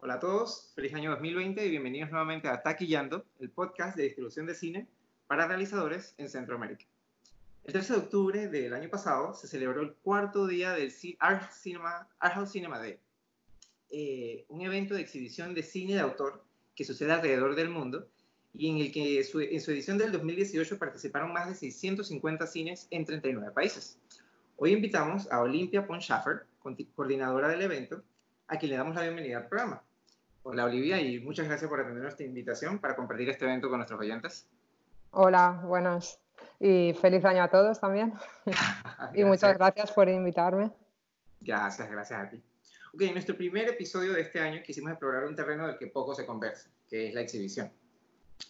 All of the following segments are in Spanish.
Hola a todos, feliz año 2020 y bienvenidos nuevamente a Taquillando, el podcast de distribución de cine para realizadores en Centroamérica. El 13 de octubre del año pasado se celebró el cuarto día del Art, Cinema, Art House Cinema Day, eh, un evento de exhibición de cine de autor que sucede alrededor del mundo y en el que en su edición del 2018 participaron más de 650 cines en 39 países. Hoy invitamos a Olimpia Ponschaffer, coordinadora del evento, a quien le damos la bienvenida al programa. Hola Olivia y muchas gracias por atender nuestra invitación para compartir este evento con nuestros oyentes. Hola, buenas. Y feliz año a todos también. y muchas gracias por invitarme. Gracias, gracias a ti. Ok, en nuestro primer episodio de este año quisimos explorar un terreno del que poco se conversa, que es la exhibición.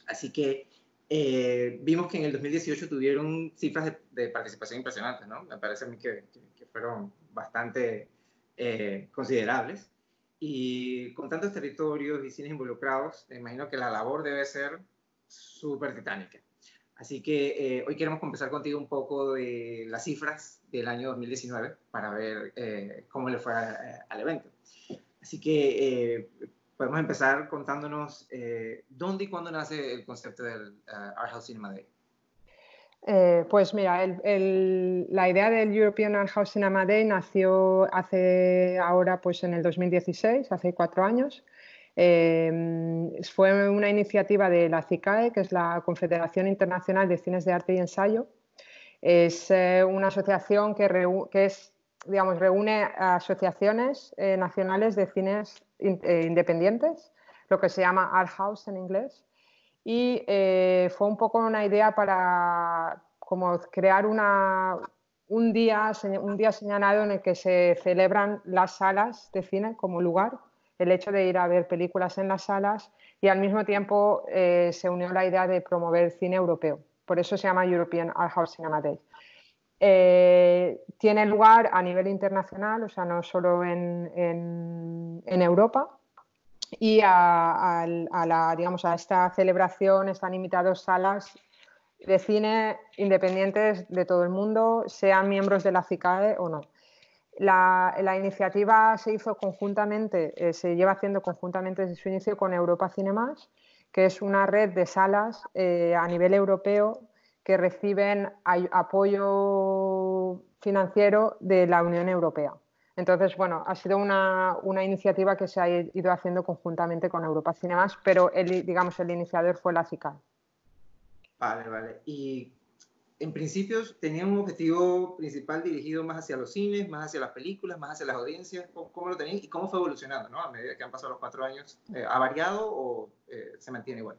Así que eh, vimos que en el 2018 tuvieron cifras de, participación impresionantes, ¿no? Me parece a mí que, fueron bastante eh, considerables. Y con tantos territorios y cines involucrados, me imagino que la labor debe ser súper titánica. Así que eh, hoy queremos empezar contigo un poco de las cifras del año 2019 para ver eh, cómo le fue al evento. Así que eh, podemos empezar contándonos dónde y cuándo nace el concepto del Art House Cinema Day. Pues mira, la idea del European Art House Cinema Day nació hace ahora, pues en el 2016, hace cuatro años. Em, fue una iniciativa de la CICAE, que es la Confederación Internacional de Cines de Arte y Ensayo. Es eh, una asociación que, es, digamos, reúne asociaciones eh, nacionales de cines eh, independientes, lo que se llama Art House en inglés. Y fue un poco una idea para como crear una, un, día, un día señalado en el que se celebran las salas de cine como lugar el hecho de ir a ver películas en las salas y al mismo tiempo eh, se unió la idea de promover cine europeo. Por eso se llama European Art House Cinema Day. Eh, tiene lugar a nivel internacional, o sea, no solo en, Europa. Y a, la, digamos, a esta celebración están invitados salas de cine independientes de todo el mundo, sean miembros de la CICAE o no. La, iniciativa se hizo conjuntamente, eh, se lleva haciendo conjuntamente desde su inicio con Europa Cinemas, que es una red de salas eh, a nivel europeo que reciben apoyo financiero de la Unión Europea. Entonces, bueno, ha sido una, iniciativa que se ha ido haciendo conjuntamente con Europa Cinemas, pero el, digamos, el iniciador fue la CICAL. Vale, vale. ¿Y en principio tenían un objetivo principal dirigido más hacia los cines, más hacia las películas, más hacia las audiencias. ¿Cómo, lo tenían y cómo fue evolucionando ¿no? a medida que han pasado los cuatro años? Eh, ¿Ha variado o eh, se mantiene igual?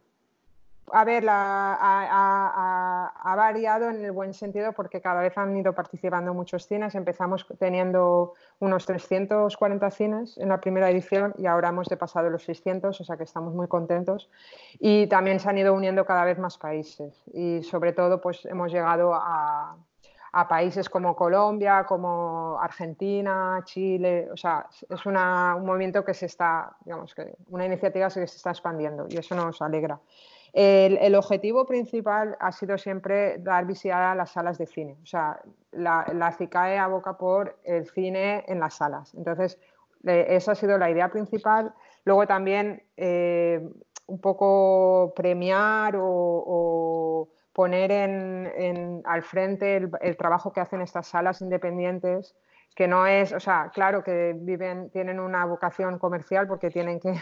A ver, ha, variado en el buen sentido porque cada vez han ido participando muchos cines. Empezamos teniendo unos 340 cines en la primera edición y ahora hemos pasado los 600, o sea que estamos muy contentos. Y también se han ido uniendo cada vez más países y sobre todo pues hemos llegado a, países como Colombia, como Argentina, Chile, o sea, es un movimiento que se está, digamos que una iniciativa que se está expandiendo y eso nos alegra. El, objetivo principal ha sido siempre dar visibilidad a las salas de cine. O sea, la, la CICAE aboca por el cine en las salas. Entonces, esa ha sido la idea principal. Luego también eh, un poco premiar o, poner al frente el, trabajo que hacen estas salas independientes, que no es, o sea, claro que viven, tienen una vocación comercial porque tienen que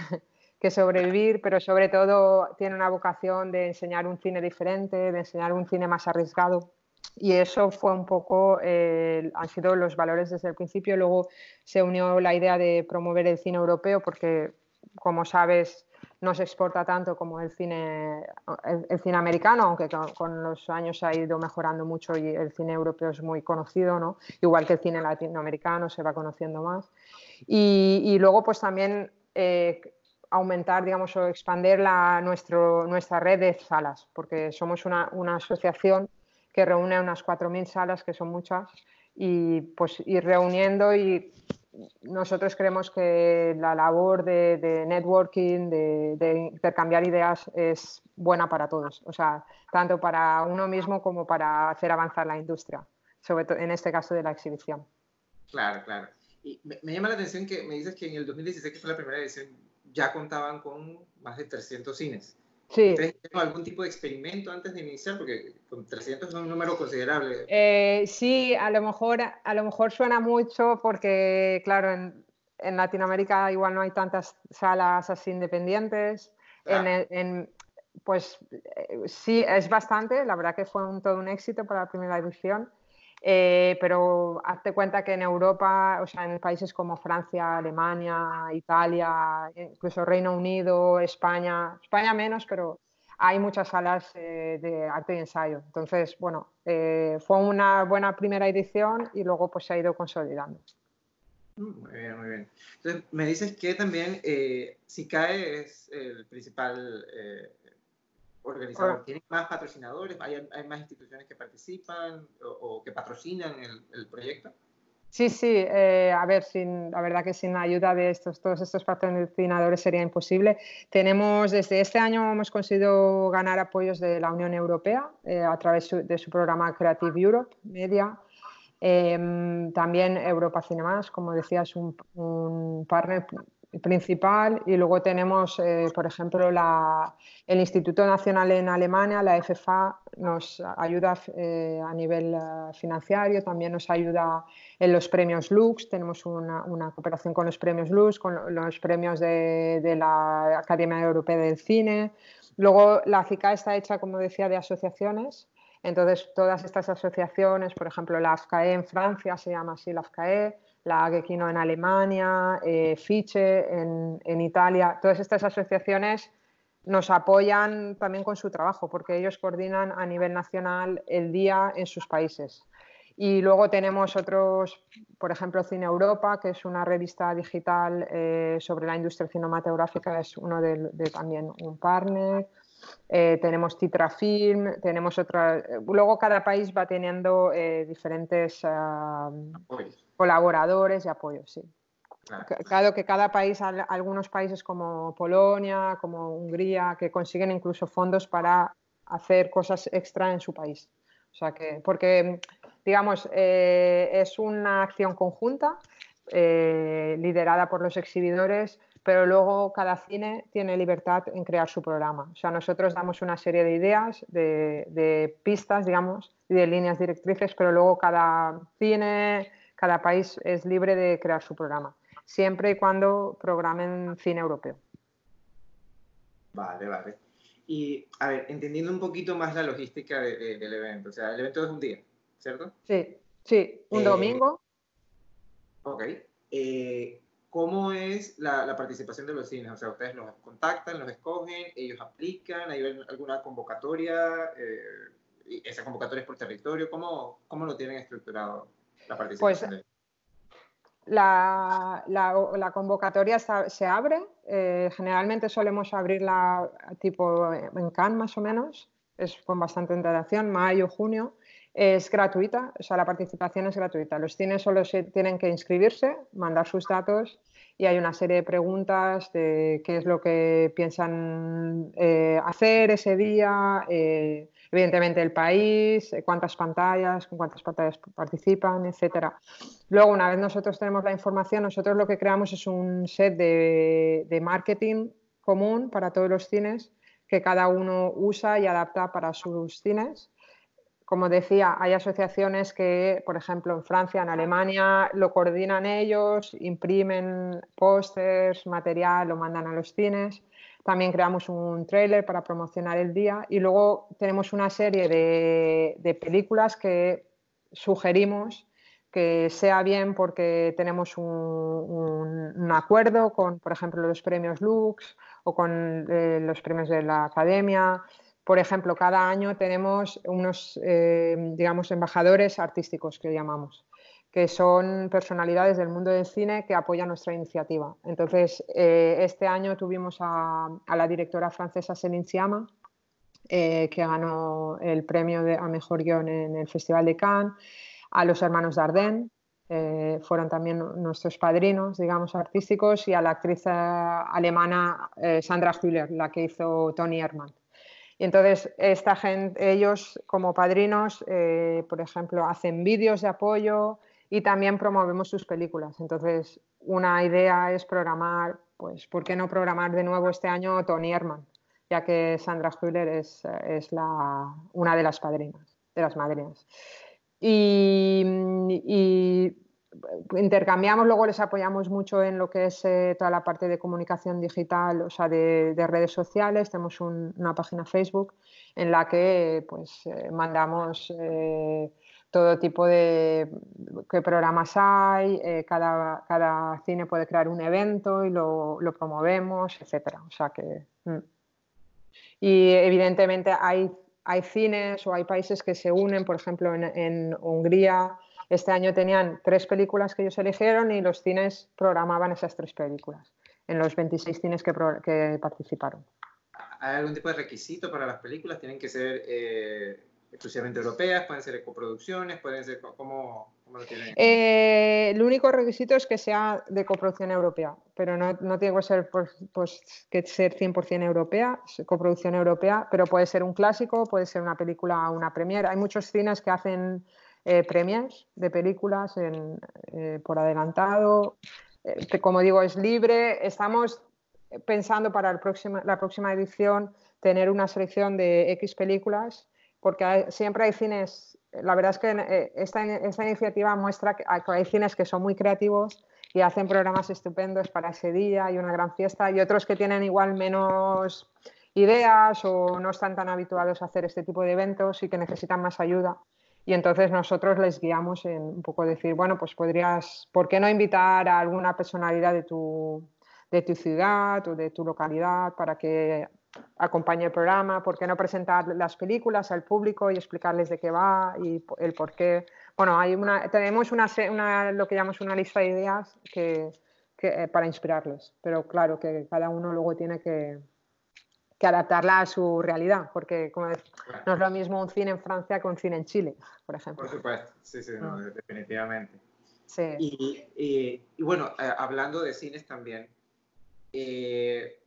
que sobrevivir, pero sobre todo tiene una vocación de enseñar un cine diferente, de enseñar un cine más arriesgado. Y eso fue un poco, eh, han sido los valores desde el principio. Luego se unió la idea de promover el cine europeo porque, como sabes, no se exporta tanto como el cine, el, cine americano, aunque con, los años ha ido mejorando mucho y el cine europeo es muy conocido, ¿no? igual que el cine latinoamericano se va conociendo más. Y, luego, pues también eh, aumentar, digamos, o expandir la, nuestro, nuestra red de salas, porque somos una, asociación que reúne unas 4.000 salas, que son muchas, y pues ir reuniendo y nosotros creemos que la labor de, networking, de, intercambiar ideas es buena para todos, o sea, tanto para uno mismo como para hacer avanzar la industria, sobre todo en este caso de la exhibición. Claro, claro. Y me, me llama la atención que me dices que en el 2016, que fue la primera edición, ya contaban con más de 300 cines. Sí. ¿Ustedes hicieron algún tipo de experimento antes de iniciar? Porque con 300 es un número considerable. Eh, sí, a lo, mejor, a lo mejor suena mucho porque, claro, en, en Latinoamérica igual no hay tantas salas así independientes. Claro. En, en, pues eh, sí, es bastante, la verdad que fue un, todo un éxito para la primera edición. Eh, pero hazte cuenta que en Europa, o sea, en países como Francia, Alemania, Italia, incluso Reino Unido, España, España menos, pero hay muchas salas eh, de arte y ensayo. Entonces, bueno, eh, fue una buena primera edición y luego pues se ha ido consolidando. Muy bien, muy bien. Entonces, me dices que también eh, SICAE es el principal organizador. ¿Tienen más patrocinadores? ¿Hay, ¿Hay, más instituciones que participan o, o que patrocinan el, el, proyecto? Sí, sí. Eh, a ver, sin, la verdad que sin la ayuda de estos, todos estos patrocinadores sería imposible. Tenemos, desde este año hemos conseguido ganar apoyos de la Unión Europea eh, a través de su programa Creative Europe Media. Eh, también Europa Cinemas, como decías, un, un partner principal y luego tenemos, eh, por ejemplo, el Instituto Nacional en Alemania, la FFA, nos ayuda eh, a nivel uh, financiero, también nos ayuda en los premios Lux, tenemos una, una cooperación con los premios Lux, con los premios de, de, la Academia Europea del Cine. Luego la CICA está hecha, como decía, de asociaciones. Entonces, todas estas asociaciones, por ejemplo, la AFCAE en Francia se llama así la AFCAE, la Agequino en Alemania, eh, Fiche en, en, Italia, todas estas asociaciones nos apoyan también con su trabajo porque ellos coordinan a nivel nacional el día en sus países. Y luego tenemos otros, por ejemplo, Cine Europa, que es una revista digital eh, sobre la industria cinematográfica, es uno de, de también un partner. Eh, tenemos Titrafilm, tenemos otra. Luego cada país va teniendo eh, diferentes uh, colaboradores y apoyos, sí. Claro. claro. que cada país, algunos países como Polonia, como Hungría, que consiguen incluso fondos para hacer cosas extra en su país. O sea que, porque, digamos, eh, es una acción conjunta eh, liderada por los exhibidores, pero luego cada cine tiene libertad en crear su programa. O sea, nosotros damos una serie de ideas, de, de pistas, digamos, y de líneas directrices, pero luego cada cine, cada país es libre de crear su programa, siempre y cuando programen cine europeo. Vale, vale. Y, a ver, entendiendo un poquito más la logística de, de, del evento, o sea, el evento es un día, ¿cierto? Sí, sí, un eh, domingo. Ok. Eh, ¿Cómo es la, la, participación de los cines? O sea, ustedes los contactan, los escogen, ellos aplican, hay alguna convocatoria, eh, esa convocatoria es por territorio, ¿cómo, cómo lo tienen estructurado la participación? Pues, la, la, la, convocatoria se abre, eh, generalmente solemos abrirla tipo en Cannes más o menos, es con bastante antelación, mayo, junio, es gratuita, o sea, la participación es gratuita. Los cines solo se tienen que inscribirse, mandar sus datos y hay una serie de preguntas de qué es lo que piensan eh, hacer ese día, eh, evidentemente el país, cuántas pantallas, con cuántas pantallas participan, etc. Luego, una vez nosotros tenemos la información, nosotros lo que creamos es un set de, de marketing común para todos los cines que cada uno usa y adapta para sus cines como decía, hay asociaciones que, por ejemplo, en Francia, en Alemania, lo coordinan ellos, imprimen pósters, material, lo mandan a los cines. También creamos un trailer para promocionar el día y luego tenemos una serie de, de películas que sugerimos que sea bien porque tenemos un, acuerdo con, por ejemplo, los premios Lux o con eh, los premios de la Academia por ejemplo, cada año tenemos unos, eh, digamos, embajadores artísticos que llamamos, que son personalidades del mundo del cine que apoyan nuestra iniciativa. Entonces, eh, este año tuvimos a, a, la directora francesa Céline Sciamma, eh, que ganó el premio de, a mejor guion en el Festival de Cannes, a los hermanos Dardenne, eh, fueron también nuestros padrinos, digamos, artísticos, y a la actriz alemana eh, Sandra Hüller, la que hizo Tony Herman. Y entonces, esta gente, ellos como padrinos, eh, por ejemplo, hacen vídeos de apoyo y también promovemos sus películas. Entonces, una idea es programar pues, ¿por qué no programar de nuevo este año Tony Herman? Ya que Sandra Hüller es, es la, una de las padrinas, de las madrinas. Y, y, intercambiamos, luego les apoyamos mucho en lo que es eh, toda la parte de comunicación digital, o sea, de, de redes sociales. Tenemos un, una página Facebook en la que pues, eh, mandamos eh, todo tipo de qué programas hay, cada, cada, cine puede crear un evento y lo, lo promovemos, etc. O sea que, mm. Y evidentemente hay, hay cines o hay países que se unen, por ejemplo, en, en Hungría. Este año tenían tres películas que ellos eligieron y los cines programaban esas tres películas en los 26 cines que, que participaron. ¿Hay algún tipo de requisito para las películas? ¿Tienen que ser eh, exclusivamente europeas? ¿Pueden ser coproducciones? ¿Pueden ser cómo, cómo lo tienen? Eh, el único requisito es que sea de coproducción europea, pero no, no tiene que ser, pues, pues, que ser 100% europea, coproducción europea, pero puede ser un clásico, puede ser una película, una premiere. Hay muchos cines que hacen eh, premiers de películas eh, por adelantado. Eh, como digo, es libre. Estamos pensando para la próxima edición tener una selección de X películas, porque siempre hay cines, la verdad es que eh, esta, esta iniciativa muestra hay, que hay, cines que son muy creativos y hacen programas estupendos para ese día y una gran fiesta, y otros que tienen igual menos ideas o no están tan habituados a hacer este tipo de eventos y que necesitan más ayuda. Y entonces nosotros les guiamos en un poco decir, bueno, pues podrías, ¿por qué no invitar a alguna personalidad de tu, de tu ciudad o de tu localidad para que acompañe el programa, por qué no presentar las películas al público y explicarles de qué va y el por qué. Bueno, tenemos una, una, lo que llamamos una lista de ideas que, que, eh, para inspirarles, pero claro que cada uno luego tiene que, que adaptarla a su realidad, porque como es, no es lo mismo un cine en Francia que un cine en Chile, por ejemplo. Por supuesto, sí, sí, no, Mm. definitivamente. Sí. Y, y, y bueno, eh, hablando de cines también, eh,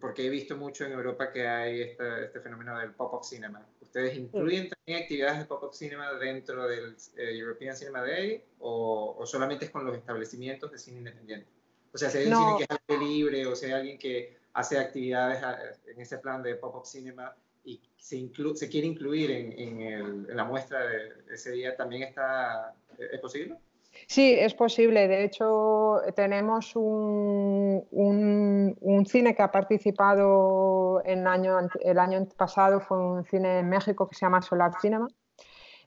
porque he visto mucho en Europa que hay este, este fenómeno del pop-up cinema. ¿Ustedes incluyen también actividades de pop-up cinema dentro del eh, European Cinema Day o, o, solamente es con los establecimientos de cine independiente? O sea, si hay un No. cine que es libre o si hay alguien que hace actividades a- en ese plan de pop-up cinema y se, inclu- se quiere incluir en, en, el- en la muestra de ese día, ¿también está, es posible? Sí, es posible. De hecho, tenemos un, un- un cine que ha participado en año, el año pasado, fue un cine en México que se llama Solar Cinema,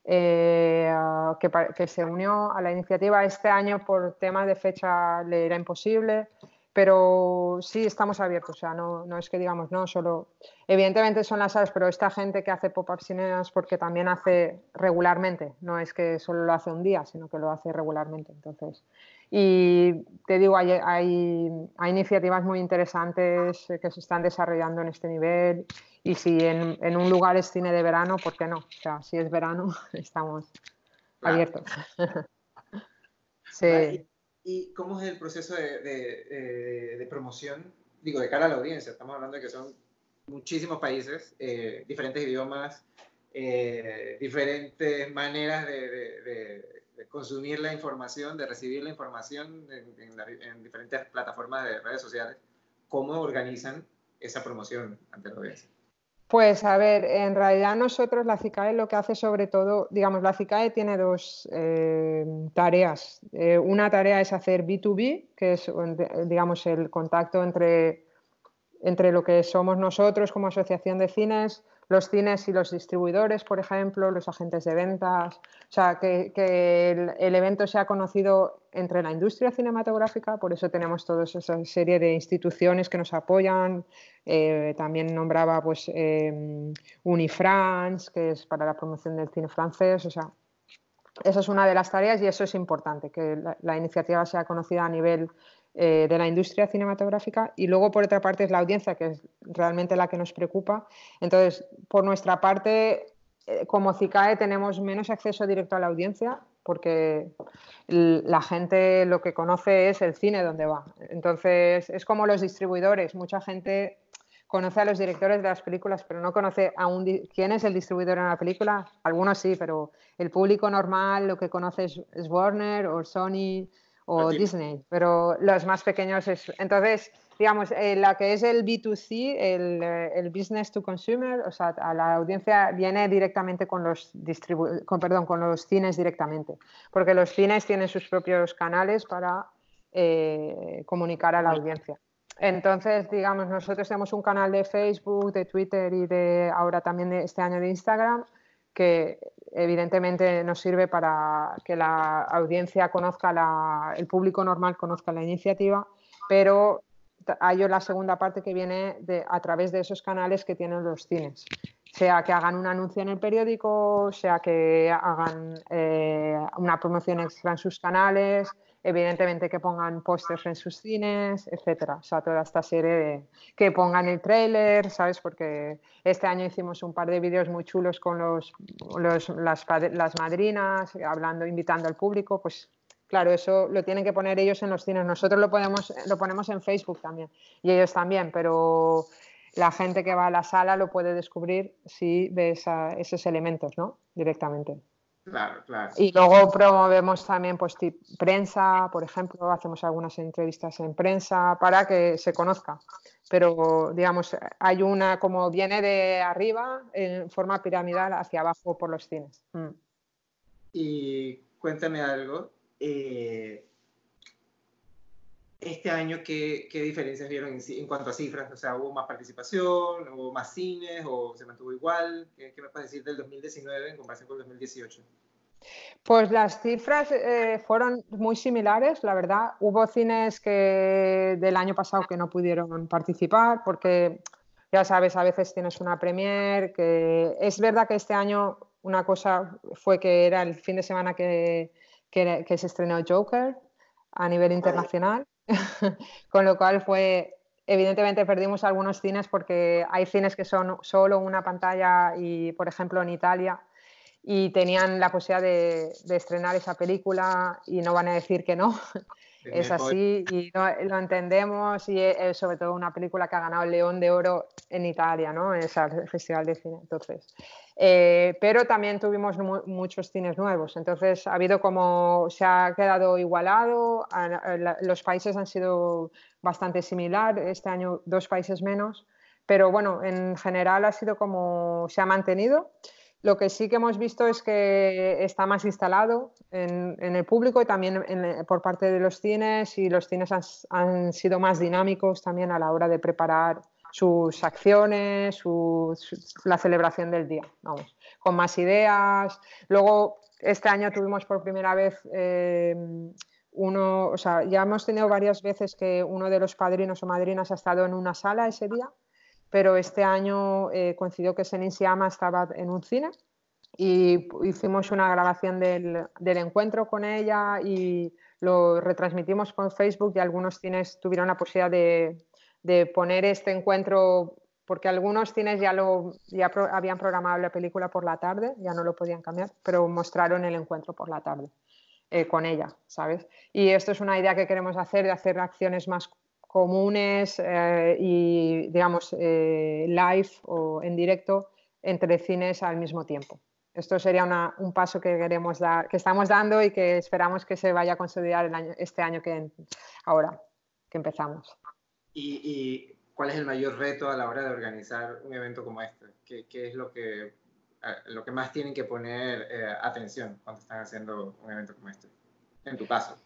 eh, que, que se unió a la iniciativa. Este año, por temas de fecha, le era imposible, pero sí estamos abiertos. O sea, no, no es que digamos, no, solo. Evidentemente son las salas, pero esta gente que hace pop-up cinemas porque también hace regularmente, no es que solo lo hace un día, sino que lo hace regularmente. Entonces, y te digo, hay, hay, hay iniciativas muy interesantes eh, que se están desarrollando en este nivel. Y si en, en un lugar es cine de verano, ¿por qué no? O sea, si es verano, estamos abiertos. sí. ¿Y, cómo es el proceso de, de, eh, de promoción? Digo, de cara a la audiencia, estamos hablando de que son muchísimos países, eh, diferentes idiomas, eh, diferentes maneras de- de consumir la información, de recibir la información en, en la- en diferentes plataformas de redes sociales. ¿Cómo organizan esa promoción ante la audiencia? Pues a ver, en realidad nosotros la CICAE lo que hace sobre todo, digamos, la CICAE tiene dos eh, tareas. Eh, una tarea es hacer B2B, que es, eh, digamos, el contacto entre, entre lo que somos nosotros como asociación de cines, los cines y los distribuidores, por ejemplo, los agentes de ventas. O sea, que, el, el evento sea conocido entre la industria cinematográfica, por eso tenemos toda esa serie de instituciones que nos apoyan, eh, también nombraba pues eh, Unifrance, que es para la promoción del cine francés. O sea, esa es una de las tareas y eso es importante, que la, la iniciativa sea conocida a nivel eh, de la industria cinematográfica. Y luego, por otra parte, es la audiencia, que es realmente la que nos preocupa. Entonces, por nuestra parte, eh, como CICAE tenemos menos acceso directo a la audiencia porque la gente lo que conoce es el cine donde va. Entonces, es como los distribuidores. Mucha gente conoce a los directores de las películas, pero no conoce a un quién es el distribuidor en una película. Algunos sí, pero el público normal lo que conoce es Warner o Sony o Aquí. Disney, pero los más pequeños es... Entonces, digamos, eh, la que es el B2C, el, eh, el, business to consumer, o sea, a la audiencia viene directamente con los, con, perdón, con los cines directamente, porque los cines tienen sus propios canales para eh, comunicar a la audiencia. Entonces, digamos, nosotros tenemos un canal de Facebook, de Twitter y de ahora también de este año de Instagram que evidentemente nos sirve para que la audiencia conozca, la, el público normal conozca la iniciativa, pero hay la segunda parte que viene de, a través de esos canales que tienen los cines. Sea que hagan un anuncio en el periódico, sea que hagan eh, una promoción extra en sus canales, evidentemente que pongan pósters en sus cines, etcétera. O sea, toda esta serie de que pongan el tráiler, ¿sabes? Porque este año hicimos un par de vídeos muy chulos con los, las, madrinas, hablando, invitando al público, pues claro, eso lo tienen que poner ellos en los cines. Nosotros lo, podemos, lo ponemos en Facebook también y ellos también, pero la gente que va a la sala lo puede descubrir si ve esos elementos, ¿no? Directamente. Claro, claro. Y luego promovemos también pues, prensa, por ejemplo, hacemos algunas entrevistas en prensa para que se conozca. Pero, digamos, hay una como viene de arriba en forma piramidal hacia abajo por los cines. Mm. Y cuéntame algo. Eh, este año, ¿qué, ¿qué, diferencias vieron en, cuanto a cifras? O sea, ¿hubo más participación? ¿Hubo más cines? ¿O se mantuvo igual? ¿Qué, qué me puedes decir del 2019 en comparación con el 2018? Pues las cifras eh, fueron muy similares, la verdad. Hubo cines que del año pasado que no pudieron participar porque, ya sabes, a veces tienes una premier, que es verdad que este año una cosa fue que era el fin de semana que, que, que se estrenó Joker a nivel internacional Con lo cual fue, evidentemente perdimos algunos cines porque hay cines que son solo una pantalla y, por ejemplo, en Italia, y tenían la posibilidad de, estrenar esa película y no van a decir que no. Es así y lo entendemos y es, sobre todo una película que ha ganado el León de Oro en Italia, ¿no? En ese festival de cine. Entonces, eh, pero también tuvimos muchos cines nuevos. Entonces, ha habido como se ha quedado igualado. los países han sido bastante similar. Este año dos países menos, pero bueno, en general ha sido como se ha mantenido. Lo que sí que hemos visto es que está más instalado en, el público y también por parte de los cines y los cines han, sido más dinámicos también a la hora de preparar sus acciones, la celebración del día, vamos, con más ideas. Luego, este año tuvimos por primera vez eh, uno, o sea, ya hemos tenido varias veces que uno de los padrinos o madrinas ha estado en una sala ese día pero este año eh, coincidió que Senin Siama estaba en un cine y hicimos una grabación del, encuentro con ella y lo retransmitimos por Facebook y algunos cines tuvieron la posibilidad de, poner este encuentro porque algunos cines ya habían programado la película por la tarde, ya no lo podían cambiar, pero mostraron el encuentro por la tarde eh, con ella, ¿sabes? Y esto es una idea que queremos hacer, de hacer acciones más comunes eh, y, digamos, eh, live o en directo entre cines al mismo tiempo. Esto sería un paso que queremos dar, que estamos dando y que esperamos que se vaya a consolidar el año, este año que ahora que empezamos. ¿Y, cuál es el mayor reto a la hora de organizar un evento como este? ¿Qué, qué es lo que, lo que más tienen que poner eh, atención cuando están haciendo un evento como este? En tu caso.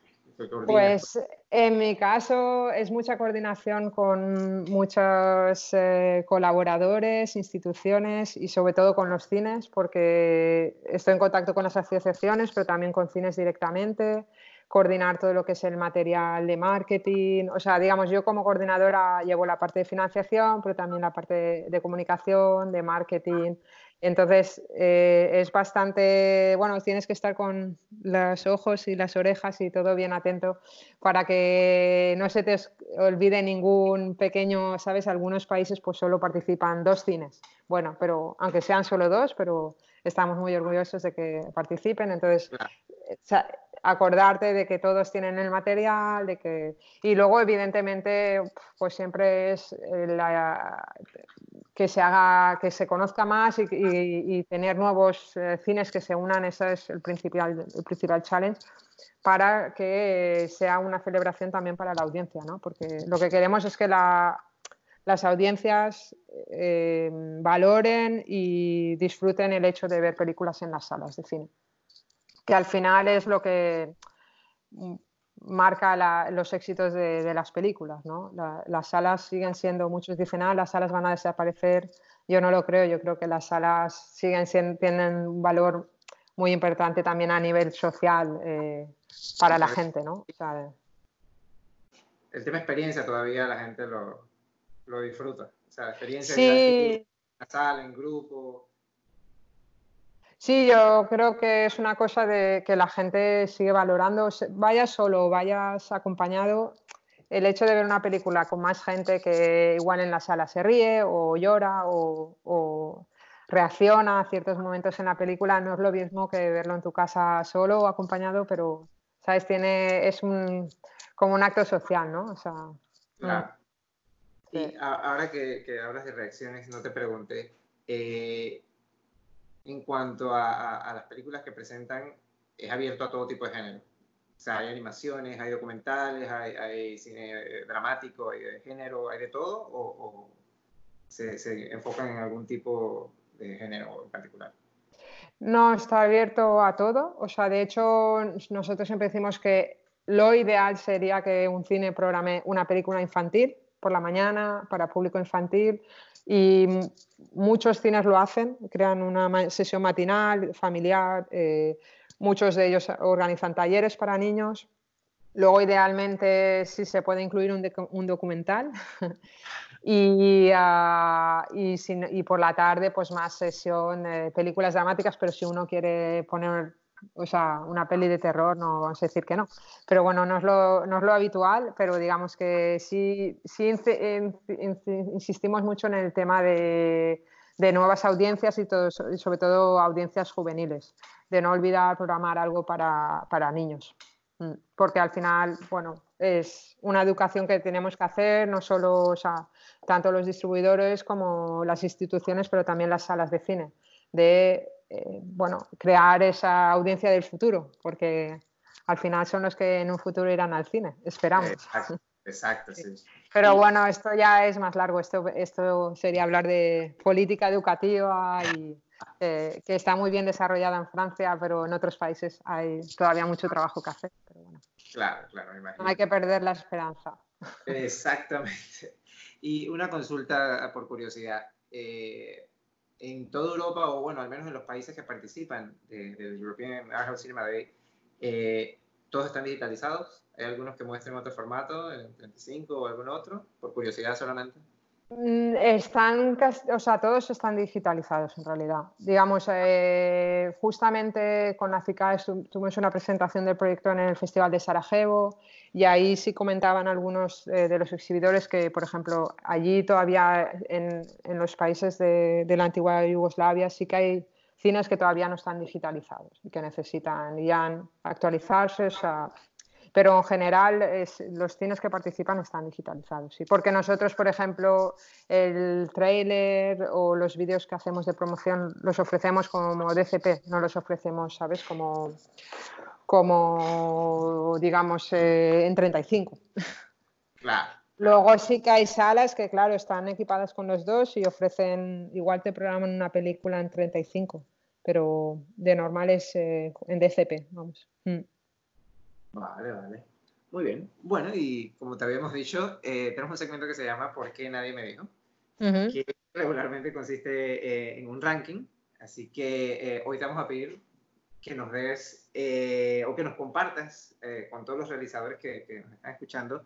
Pues en mi caso es mucha coordinación con muchos eh, colaboradores, instituciones y sobre todo con los cines, porque estoy en contacto con las asociaciones, pero también con cines directamente, coordinar todo lo que es el material de marketing. O sea, digamos, yo como coordinadora llevo la parte de financiación, pero también la parte de comunicación, de marketing, entonces, eh, es bastante, bueno, tienes que estar con los ojos y las orejas y todo bien atento para que no se te olvide ningún pequeño, ¿sabes? Algunos países pues solo participan dos cines. Bueno, pero aunque sean solo dos, pero estamos muy orgullosos de que participen. Entonces, acordarte de que todos tienen el material, de que y luego evidentemente pues siempre es la, que se haga, que se conozca más y, tener nuevos cines que se unan, ese es el principal, el principal challenge para que sea una celebración también para la audiencia, ¿no? Porque lo que queremos es que las audiencias eh, valoren y disfruten el hecho de ver películas en las salas de cine, que al final es lo que marca los éxitos de, las películas, ¿no? las salas siguen siendo, muchos dicen, ah, las salas van a desaparecer, yo no lo creo, yo creo que las salas siguen siendo, tienen un valor muy importante también a nivel social eh, para la gente, ¿no? el tema experiencia todavía la gente lo, lo disfruta. O sea, experiencia en la sala, en grupo. Sí, yo creo que es una cosa de que la gente sigue valorando, vayas solo o vayas acompañado, el hecho de ver una película con más gente que igual en la sala se ríe o llora o, o reacciona a ciertos momentos en la película no es lo mismo que verlo en tu casa solo o acompañado, pero ¿sabes? Tiene, es un, como un acto social, ¿no? O sea, claro. Mm. Y ahora que, que, hablas de reacciones, no te pregunté, eh, en cuanto a, las películas que presentan, es abierto a todo tipo de género. O sea, hay animaciones, hay documentales, hay, cine dramático, hay de género, hay de todo, o, se, se, enfocan en algún tipo de género en particular. No, está abierto a todo. O sea, de hecho, nosotros siempre decimos que lo ideal sería que un cine programe una película infantil por la mañana para público infantil y muchos cines lo hacen, crean una sesión matinal, familiar, eh, muchos de ellos organizan talleres para niños. Luego, idealmente, sí se puede incluir un, un documental. Y, ah, y, por la tarde, pues más sesión, eh, películas dramáticas, pero si uno quiere poner o sea, una peli de terror, no vamos a decir que no. Pero bueno, no es lo, no es lo habitual, pero digamos que sí, sí insistimos mucho en el tema de, de nuevas audiencias y, sobre todo audiencias juveniles, de no olvidar programar algo para, para niños. Mm, porque al final, bueno, es una educación que tenemos que hacer, no solo, o sea, tanto los distribuidores como las instituciones, pero también las salas de cine, de, eh, bueno, crear esa audiencia del futuro, porque al final son los que en un futuro irán al cine, esperamos. Exacto, sí. Pero bueno, esto ya es más largo, esto, esto sería hablar de política educativa y eh, que está muy bien desarrollada en Francia, pero en otros países hay todavía mucho trabajo que hacer. Claro, claro, me imagino. No hay que perder la esperanza. Exactamente. Y una consulta por curiosidad. Eh, en toda Europa, o bueno, al menos en los países que participan del European Art Cinema Day, eh, ¿todos están digitalizados? ¿Hay algunos que muestren otro formato, el 35 o algún otro? Por curiosidad solamente. Mm, están, o sea, todos están digitalizados en realidad. Digamos, eh, justamente con la CICAE tuvimos una presentación del proyecto en el Festival de Sarajevo y ahí sí comentaban algunos eh, de los exhibidores que, por ejemplo, allí todavía en, los países de, de, la antigua Yugoslavia sí que hay cines que todavía no están digitalizados y que necesitan ya actualizarse. O sea, pero en general los cines que participan están digitalizados. ¿sí? Porque nosotros, por ejemplo, el trailer o los vídeos que hacemos de promoción los ofrecemos como DCP, no los ofrecemos, ¿sabes? Como, como digamos, eh, en 35. Claro. Luego sí que hay salas que, claro, están equipadas con los dos y ofrecen, igual te programan una película en 35, pero de normal es eh, en DCP, vamos. Mm. Vale, vale. Muy bien. Bueno, y como te habíamos dicho, eh, tenemos un segmento que se llama ¿Por qué nadie me dijo? Que regularmente consiste eh, en un ranking. Así que eh, hoy te vamos a pedir que nos des o que nos compartas con todos los realizadores que, nos están escuchando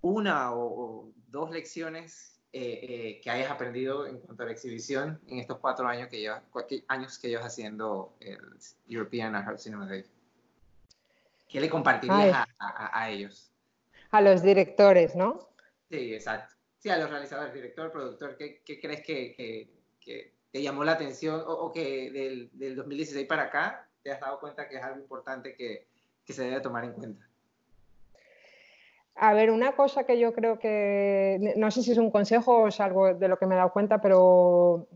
una o, dos lecciones que hayas aprendido en cuanto a la exhibición en estos cuatro años que llevas, años que llevas haciendo el European Art Cinema Day. ¿Qué le compartirías a, ellos? A los directores, ¿no? Sí, exacto. Sí, a los realizadores, director, productor, ¿qué, crees que, te llamó la atención o, que del, 2016 para acá te has dado cuenta que es algo importante que, que se debe tomar en cuenta? A ver, una cosa que yo creo que, no sé si es un consejo o es algo de lo que me he dado cuenta, pero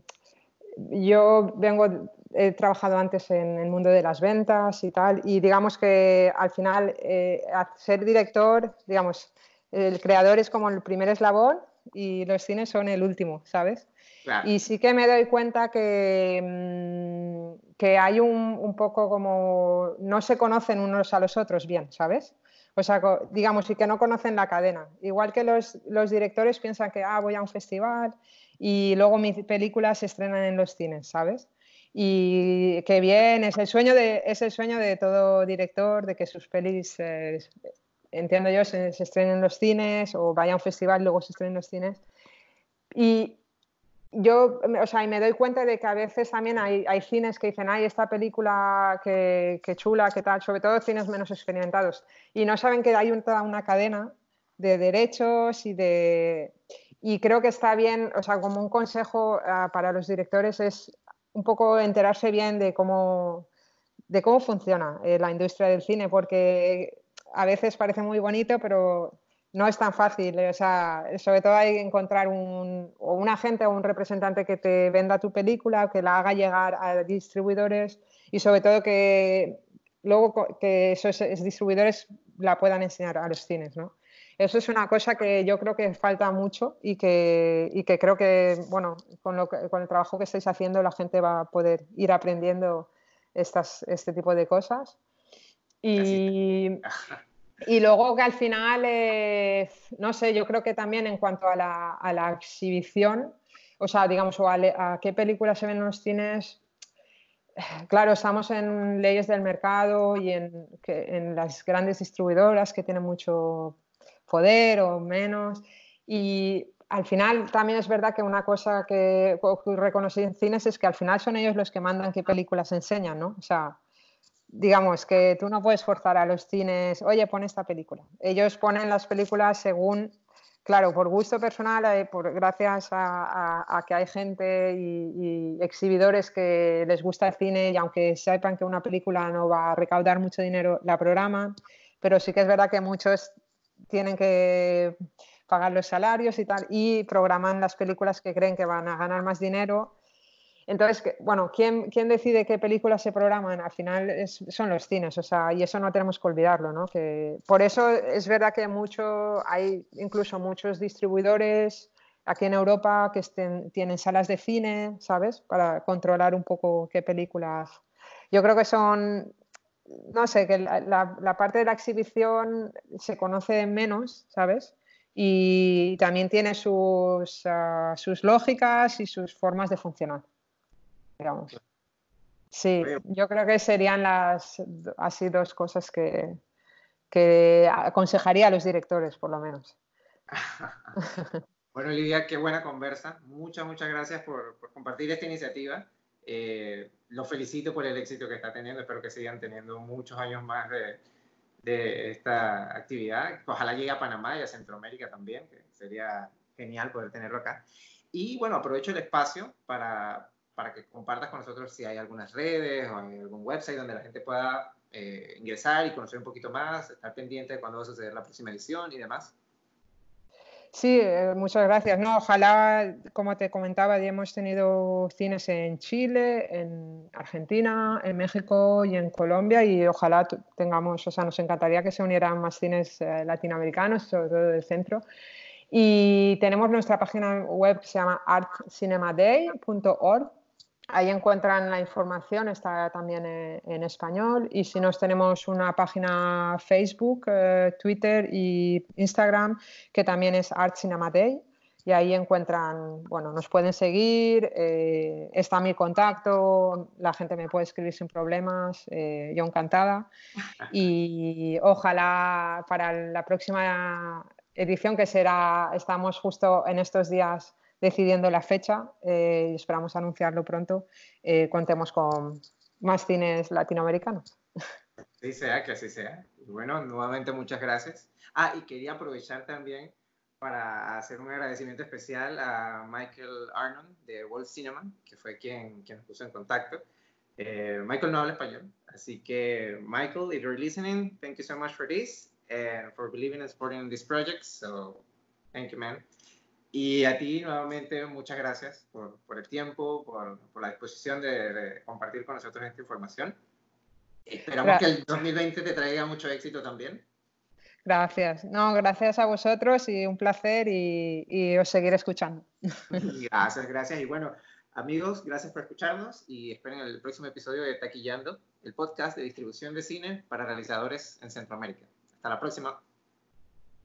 yo vengo, he trabajado antes en el mundo de las ventas y tal, y digamos que al final eh, ser director, digamos, el creador es como el primer eslabón y los cines son el último, ¿sabes? Y sí que me doy cuenta que, mm, que hay un, un, poco como no se conocen unos a los otros bien, ¿sabes? O sea, digamos, y que no conocen la cadena. Igual que los, los directores piensan que, ah, voy a un festival y luego mis películas se estrenan en los cines, ¿sabes? Y que bien, es el sueño de, es el sueño de todo director, de que sus pelis, eh, entiendo yo, se, se, estrenen en los cines o vaya a un festival luego se estrenen en los cines. Y, yo, o sea, y me doy cuenta de que a veces también hay, hay cines que dicen, ay, esta película que, que, chula, que tal, sobre todo cines menos experimentados, y no saben que hay toda una cadena de derechos y de... Y creo que está bien, o sea, como un consejo uh, para los directores es un poco enterarse bien de cómo, de cómo funciona eh, la industria del cine, porque a veces parece muy bonito, pero no es tan fácil. O sea, sobre todo hay que encontrar un, o un agente o un representante que te venda tu película, que la haga llegar a distribuidores y sobre todo que luego que esos distribuidores la puedan enseñar a los cines, ¿no? Eso es una cosa que yo creo que falta mucho y que, y que creo que, bueno, con, lo con el trabajo que estáis haciendo la gente va a poder ir aprendiendo estas, este tipo de cosas. Y, y luego que al final, eh, no sé, yo creo que también en cuanto a la, a la exhibición, o sea, digamos, o a, a, qué películas se ven en los cines, claro, estamos en leyes del mercado y en, que, en las grandes distribuidoras que tienen mucho poder o menos. Y al final también es verdad que una cosa que reconocí en cines es que al final son ellos los que mandan qué películas enseñan, ¿no? O sea, digamos que tú no puedes forzar a los cines, oye, pon esta película. Ellos ponen las películas según, claro, por gusto personal, eh, por, gracias a, que hay gente y, y, exhibidores que les gusta el cine y aunque sepan que una película no va a recaudar mucho dinero, la programan, pero sí que es verdad que muchos tienen que pagar los salarios y tal y programan las películas que creen que van a ganar más dinero entonces, bueno, ¿quién, ¿quién, decide qué películas se programan? Al final es, son los cines, o sea, y eso no tenemos que olvidarlo, ¿no? Que por eso es verdad que mucho, hay incluso muchos distribuidores aquí en Europa que estén, tienen salas de cine, ¿sabes? Para controlar un poco qué películas. Yo creo que son, no sé, que la, la, la parte de la exhibición se conoce menos, ¿sabes? Y también tiene sus, uh, sus lógicas y sus formas de funcionar digamos. Sí, yo creo que serían las así dos cosas que, que aconsejaría a los directores, por lo menos. bueno, Lidia, qué buena conversa. Muchas, muchas gracias por, por compartir esta iniciativa. Eh, lo felicito por el éxito que está teniendo. Espero que sigan teniendo muchos años más de, de esta actividad. Ojalá llegue a Panamá y a Centroamérica también, que sería genial poder tenerlo acá. Y bueno, aprovecho el espacio para, para que compartas con nosotros si hay algunas redes o algún website donde la gente pueda eh, ingresar y conocer un poquito más, estar pendiente de cuándo va a suceder la próxima edición y demás. Sí, eh, muchas gracias. No, ojalá, como te comentaba, ya hemos tenido cines en Chile, en Argentina, en México y en Colombia y ojalá tengamos, o sea, nos encantaría que se unieran más cines eh, latinoamericanos, sobre todo del centro. Y tenemos nuestra página web que se llama artcinemaday.org Ahí encuentran la información, está también en, en español. Y si nos tenemos una página Facebook, eh, Twitter y Instagram, que también es Art Cinema Day. Y ahí encuentran, bueno, nos pueden seguir, eh, está mi contacto, la gente me puede escribir sin problemas, eh, yo encantada. Y ojalá para la próxima edición, que será, estamos justo en estos días decidiendo la fecha eh, y esperamos anunciarlo pronto, eh, contemos con más cines latinoamericanos. Sí sea, que así sea. bueno, nuevamente muchas gracias. Ah, y quería aprovechar también para hacer un agradecimiento especial a Michael Arnon de World Cinema, que fue quien, quien nos puso en contacto. Eh, Michael no habla español, así que Michael, if you're listening, thank you so much for this and for believing and supporting this project. So, thank you, man. Y a ti nuevamente muchas gracias por, por el tiempo, por, por la disposición de, de, compartir con nosotros esta información. Esperamos gracias. que el 2020 te traiga mucho éxito también. Gracias. No, gracias a vosotros y un placer y, y os seguiré escuchando. Gracias, gracias. Y bueno, amigos, gracias por escucharnos y esperen el próximo episodio de Taquillando, el podcast de distribución de cine para realizadores en Centroamérica. Hasta la próxima.